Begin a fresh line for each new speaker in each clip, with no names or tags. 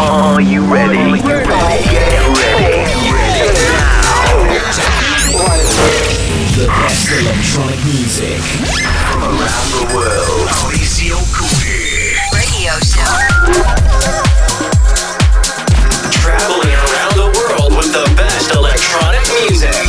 Are you ready? Get ready.
The best electronic music
from around the world. Mauricio Cury.
Radio show.
Traveling around the world with the best electronic music.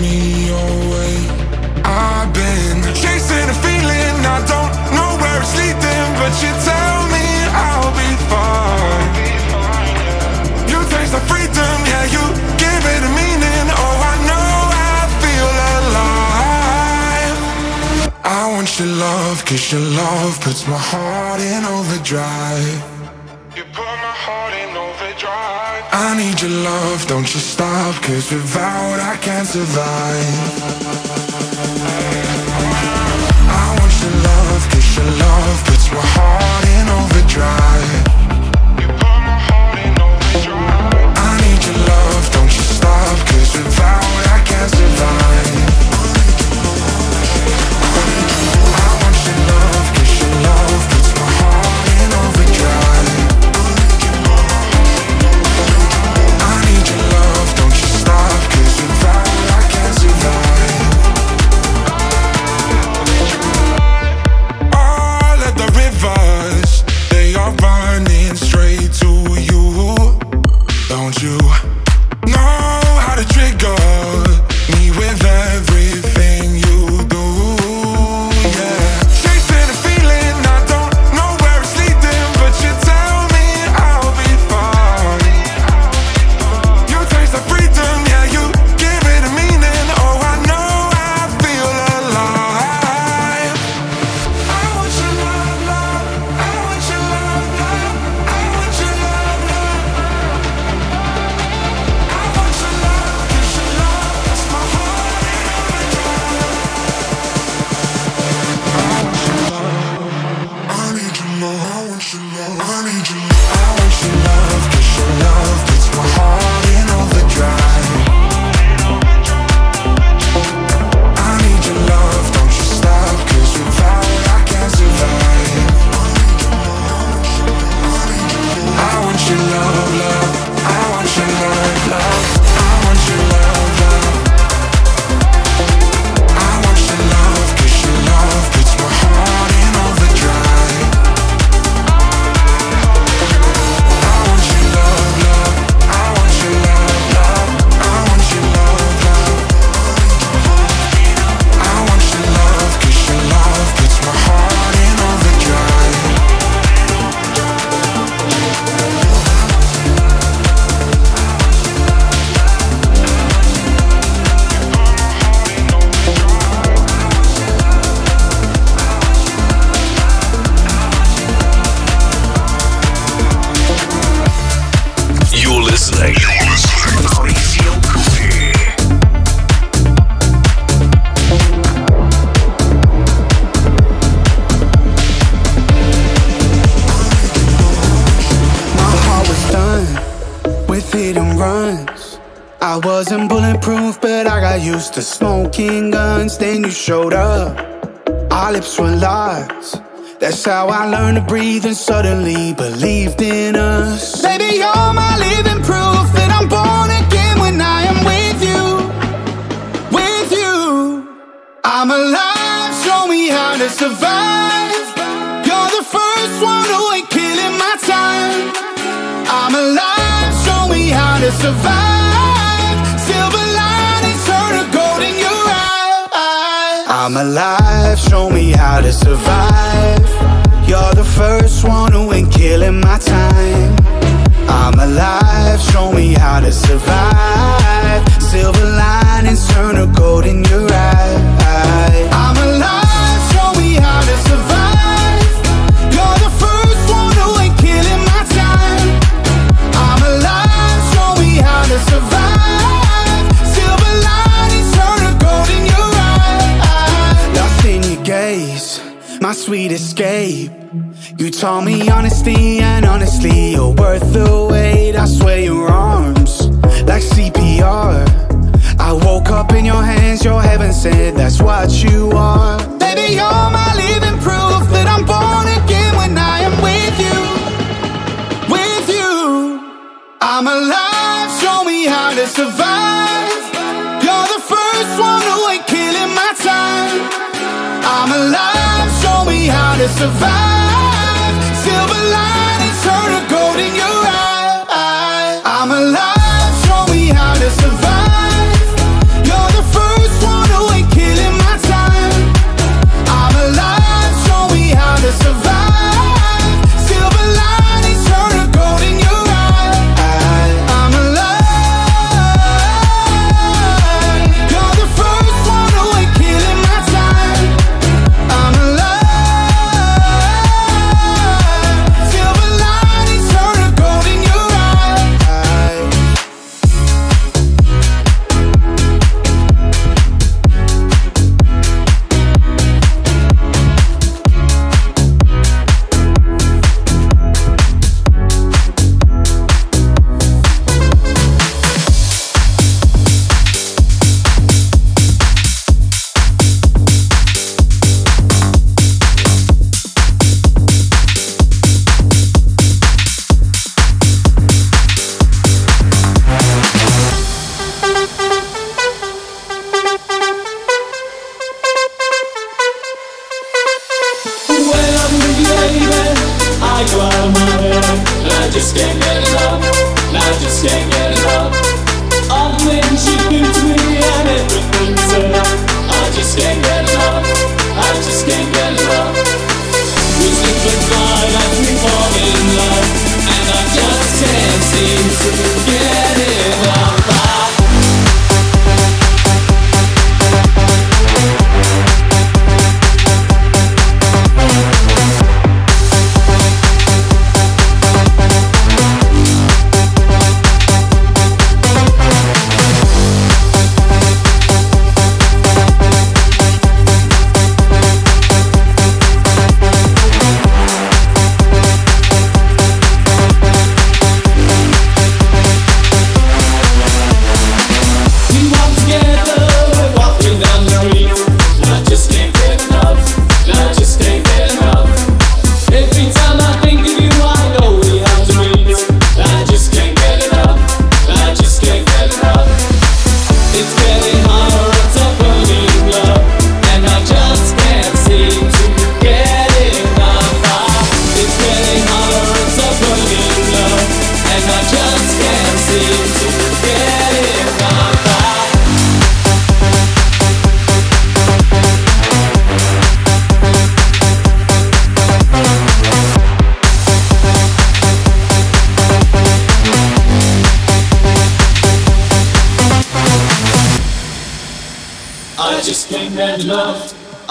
me your way. I've been chasing a feeling I don't know where it's leading, but you tell me I'll be fine. You taste the freedom, yeah, you give it a meaning. Oh, I know I feel alive. I want your love, cause your love puts my heart in overdrive. I need your love, don't you stop, cause without I can't survive. I want your love, cause your love
puts my heart in overdrive. You put my heart in overdrive. I need your love, don't you stop, cause without showed up, our lips were locked. That's how I learned to breathe and suddenly believed in us. Baby, you're my living proof that I'm born again when I am with you. With you, I'm alive. Show me how to survive. You're the first one who ain't killing my time. I'm alive. Show me how to survive. I'm alive. Show me how to survive. You're the first one who ain't killing my time. I'm alive. Show me how to survive. Silver linings turn to gold in your eye. I'm alive. Show me how to survive. You're the first one who ain't killing my time. I'm alive. Show me how to survive. My sweet escape. You taught me honesty, and honestly, you're worth the wait. I swear your arms, like CPR. I woke up in your hands, your heaven said that's what you are. Baby, you're my living proof that I'm born again when I am with you. With you, I'm alive. Show me how to survive. To survive. Silver linings turn to gold in your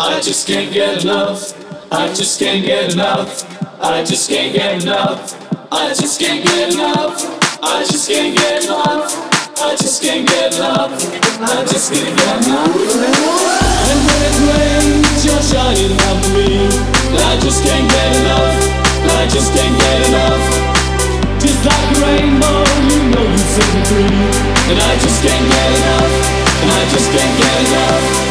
I just can't get enough. I just can't get enough. I just can't get enough. I just can't get enough. I just can't get enough. I just can't get enough. I just can't get enough. And when it rains, you're shining on me. I just can't get enough. I just can't get enough. Just like a rainbow, you know you
set me
free. And I just can't
get enough. And
I just can't get enough.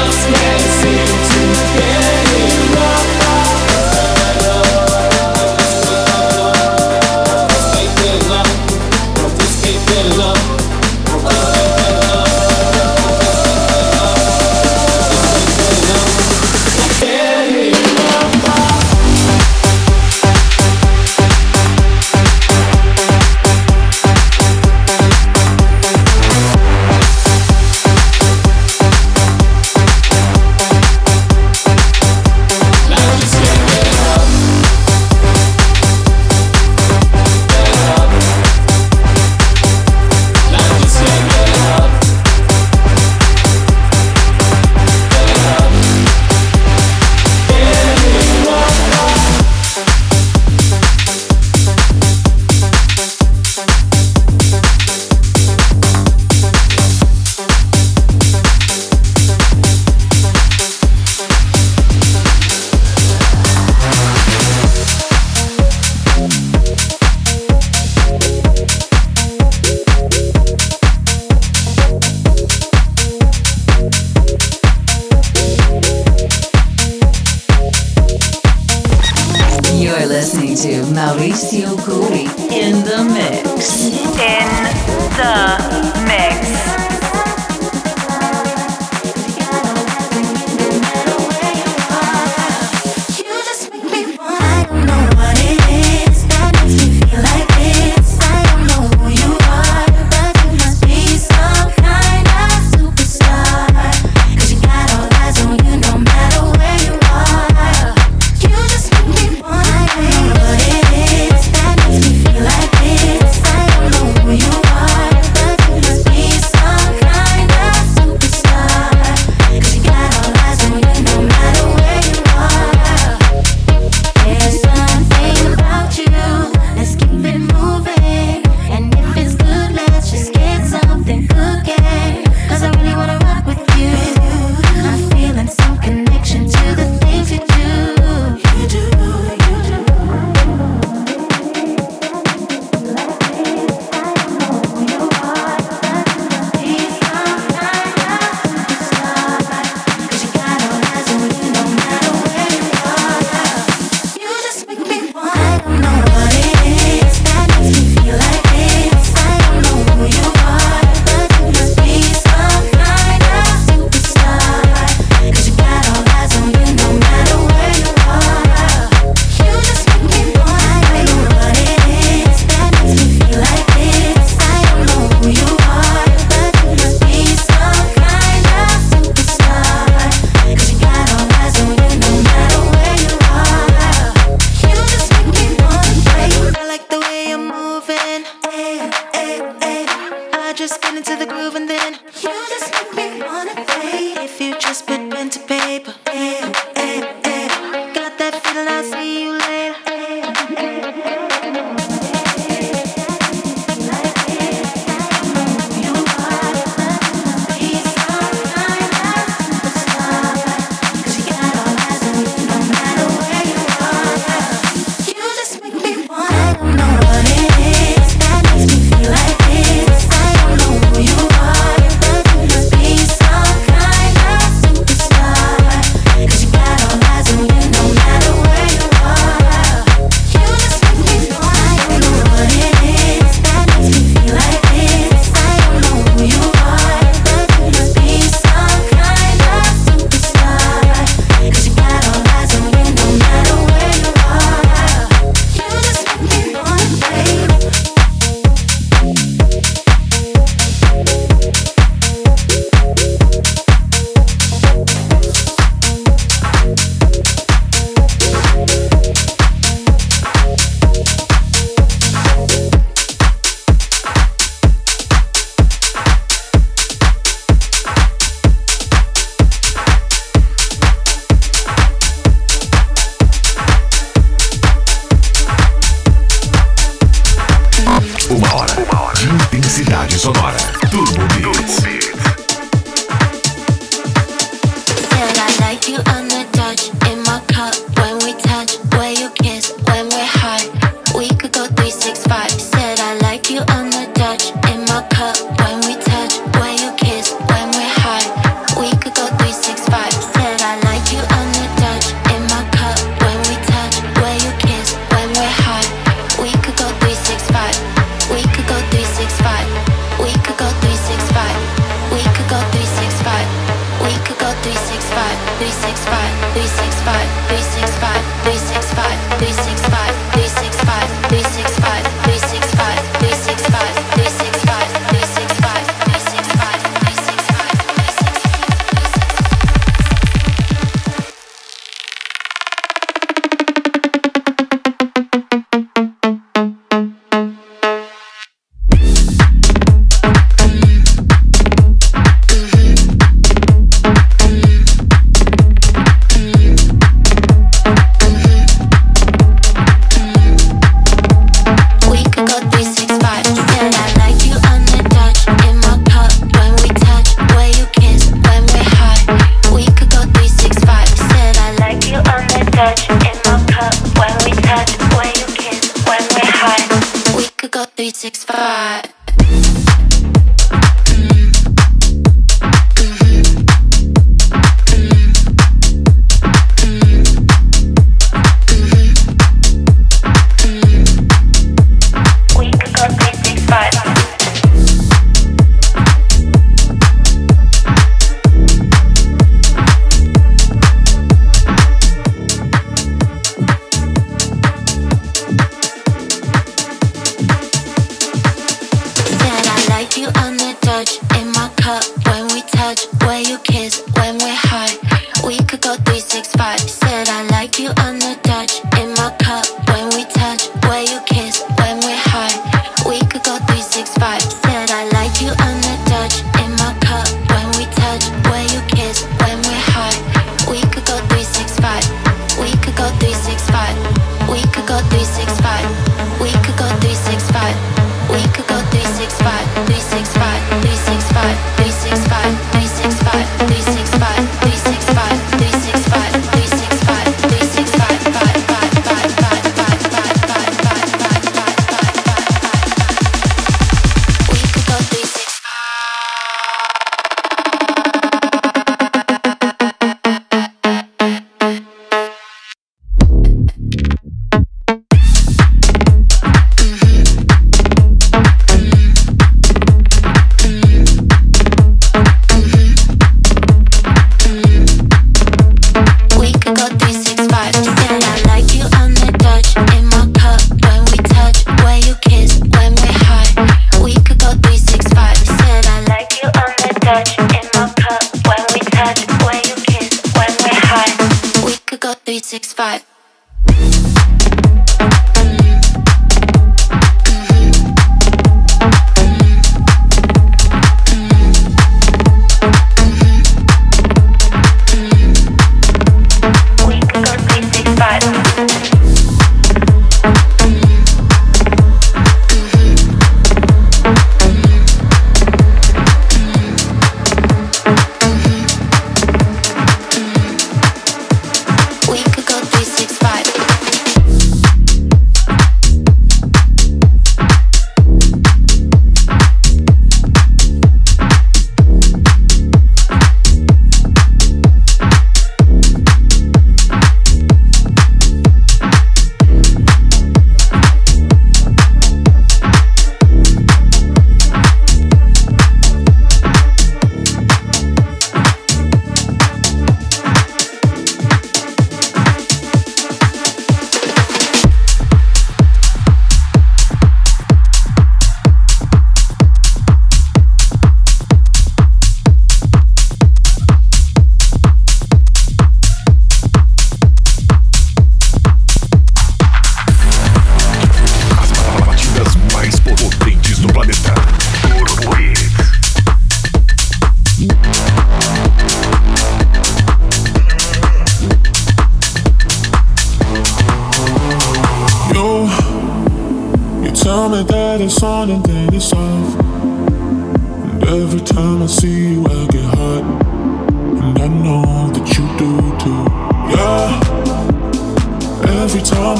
six five.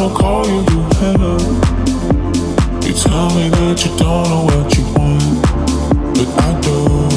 gonna call you,
you hello. You tell me that you don't know what you want, but I do.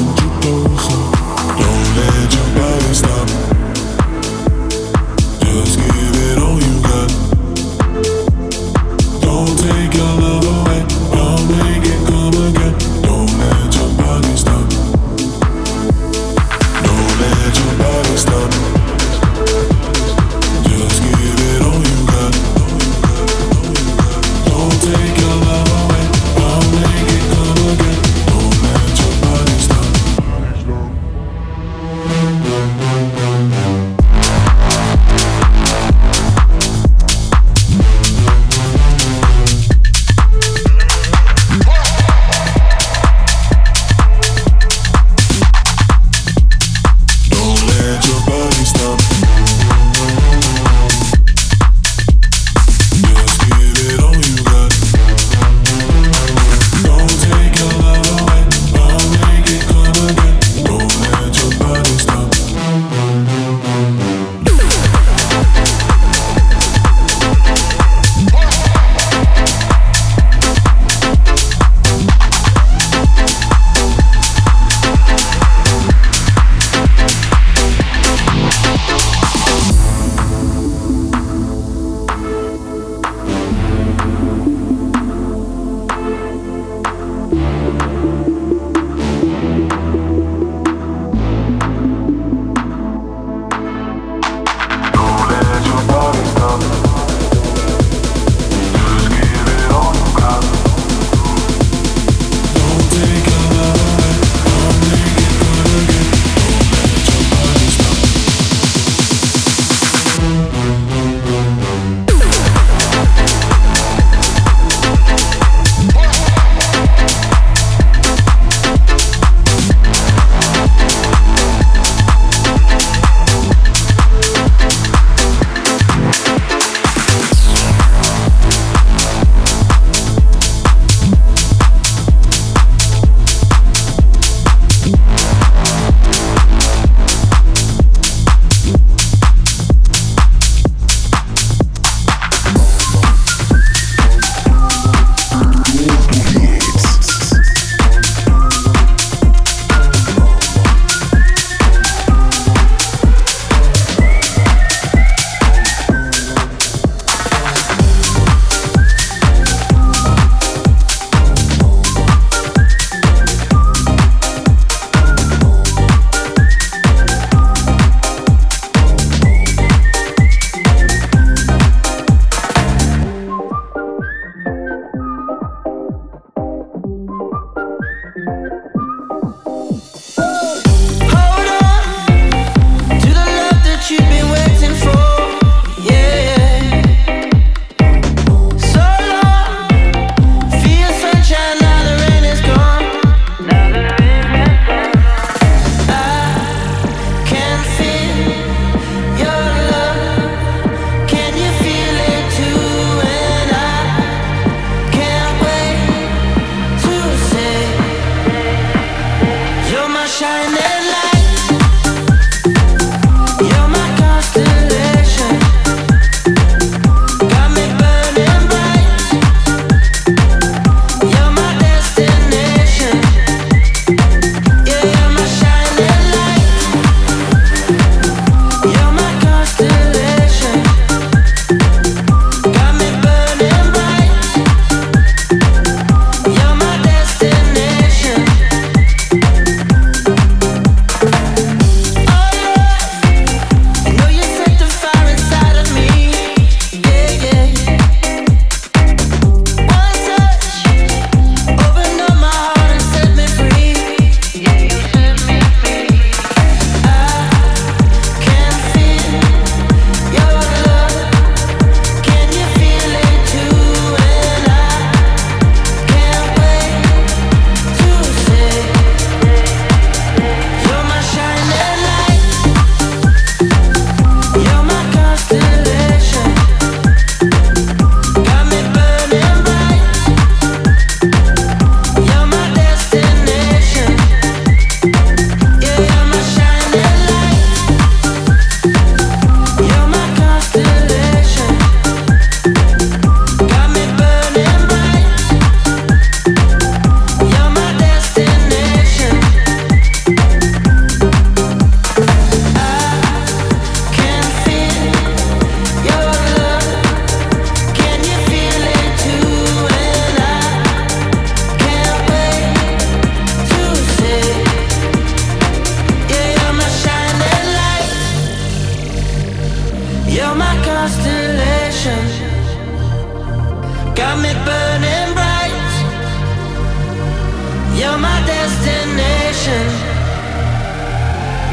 You're my destination.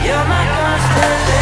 You're my constellation.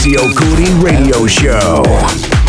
Mauricio Cury Radio
Show.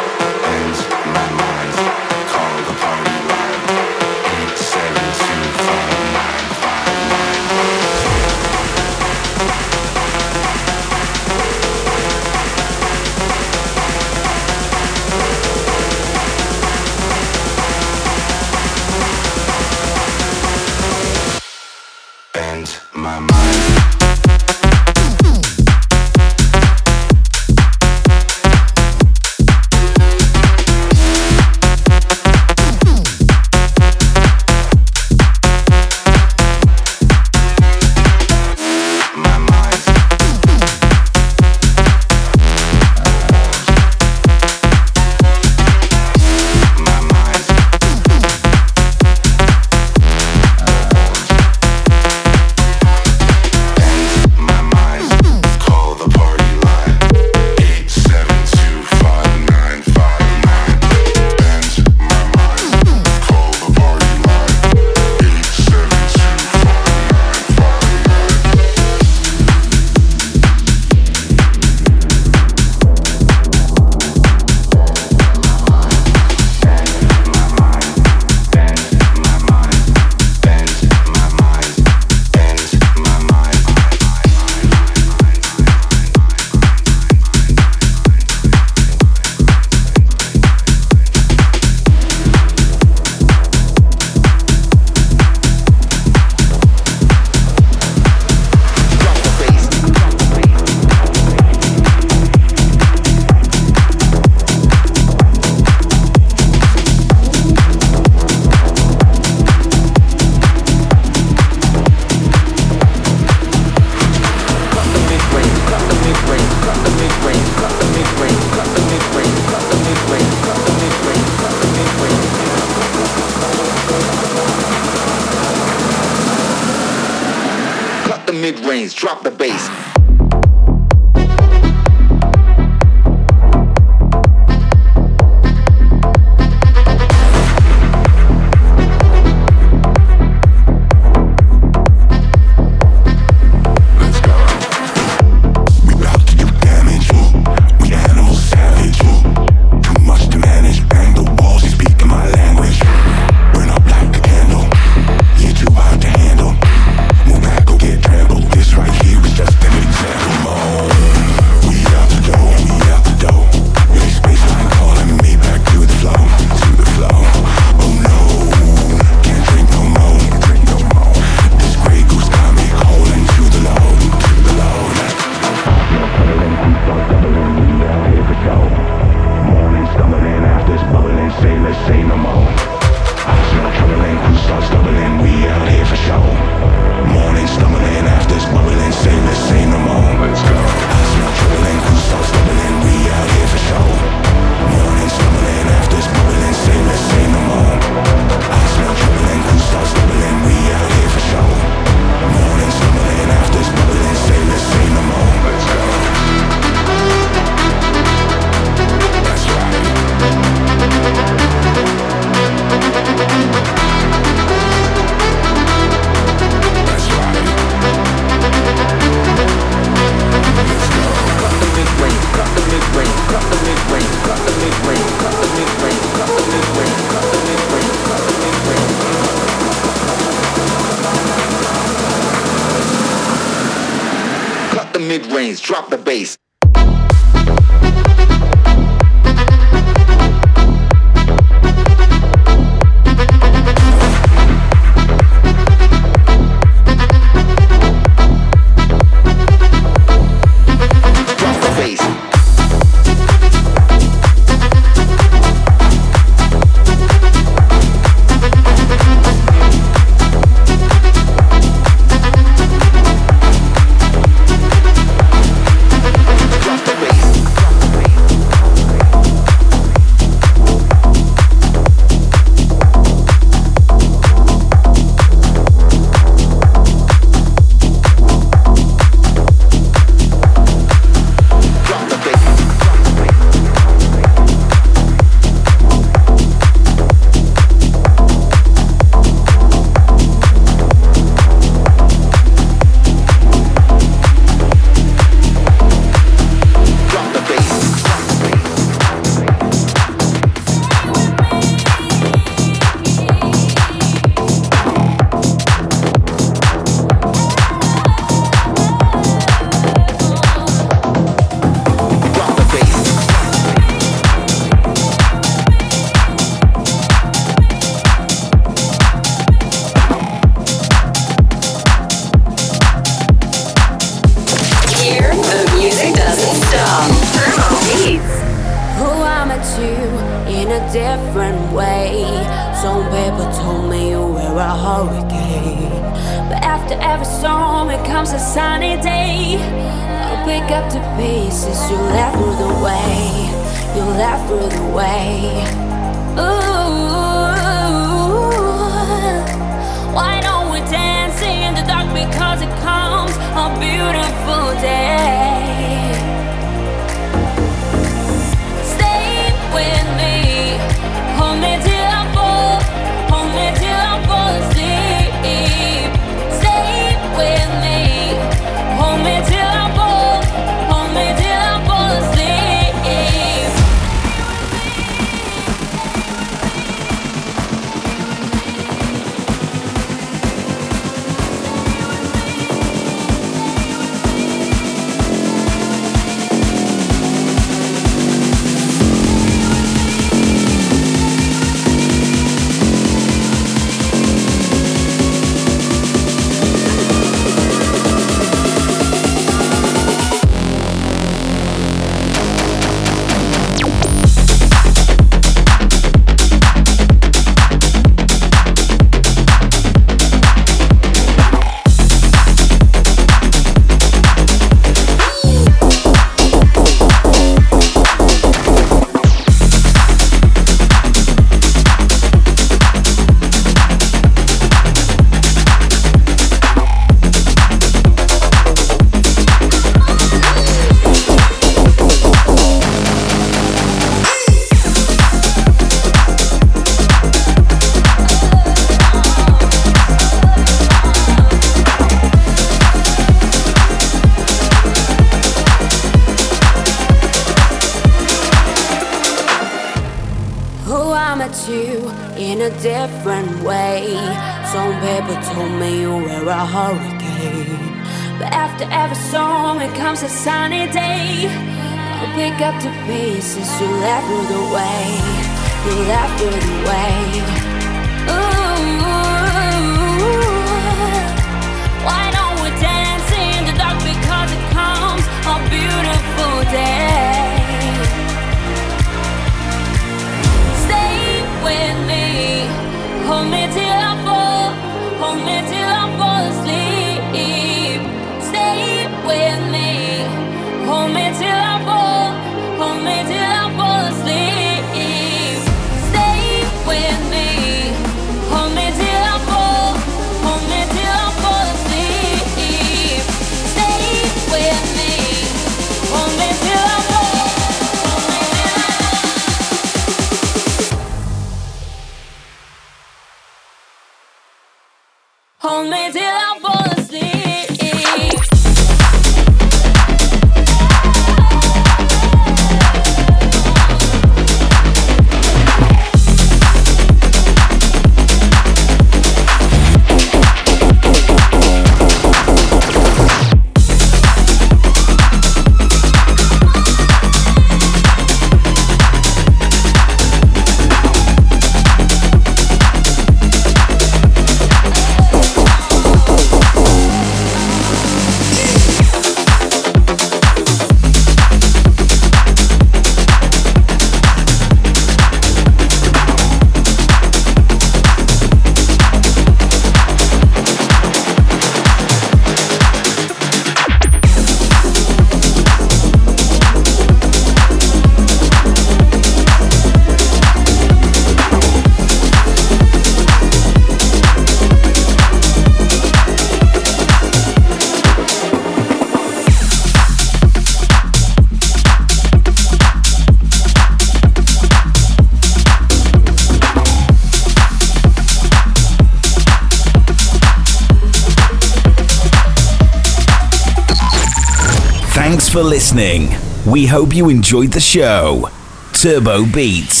for listening. We hope you enjoyed the show. Turbo Beats.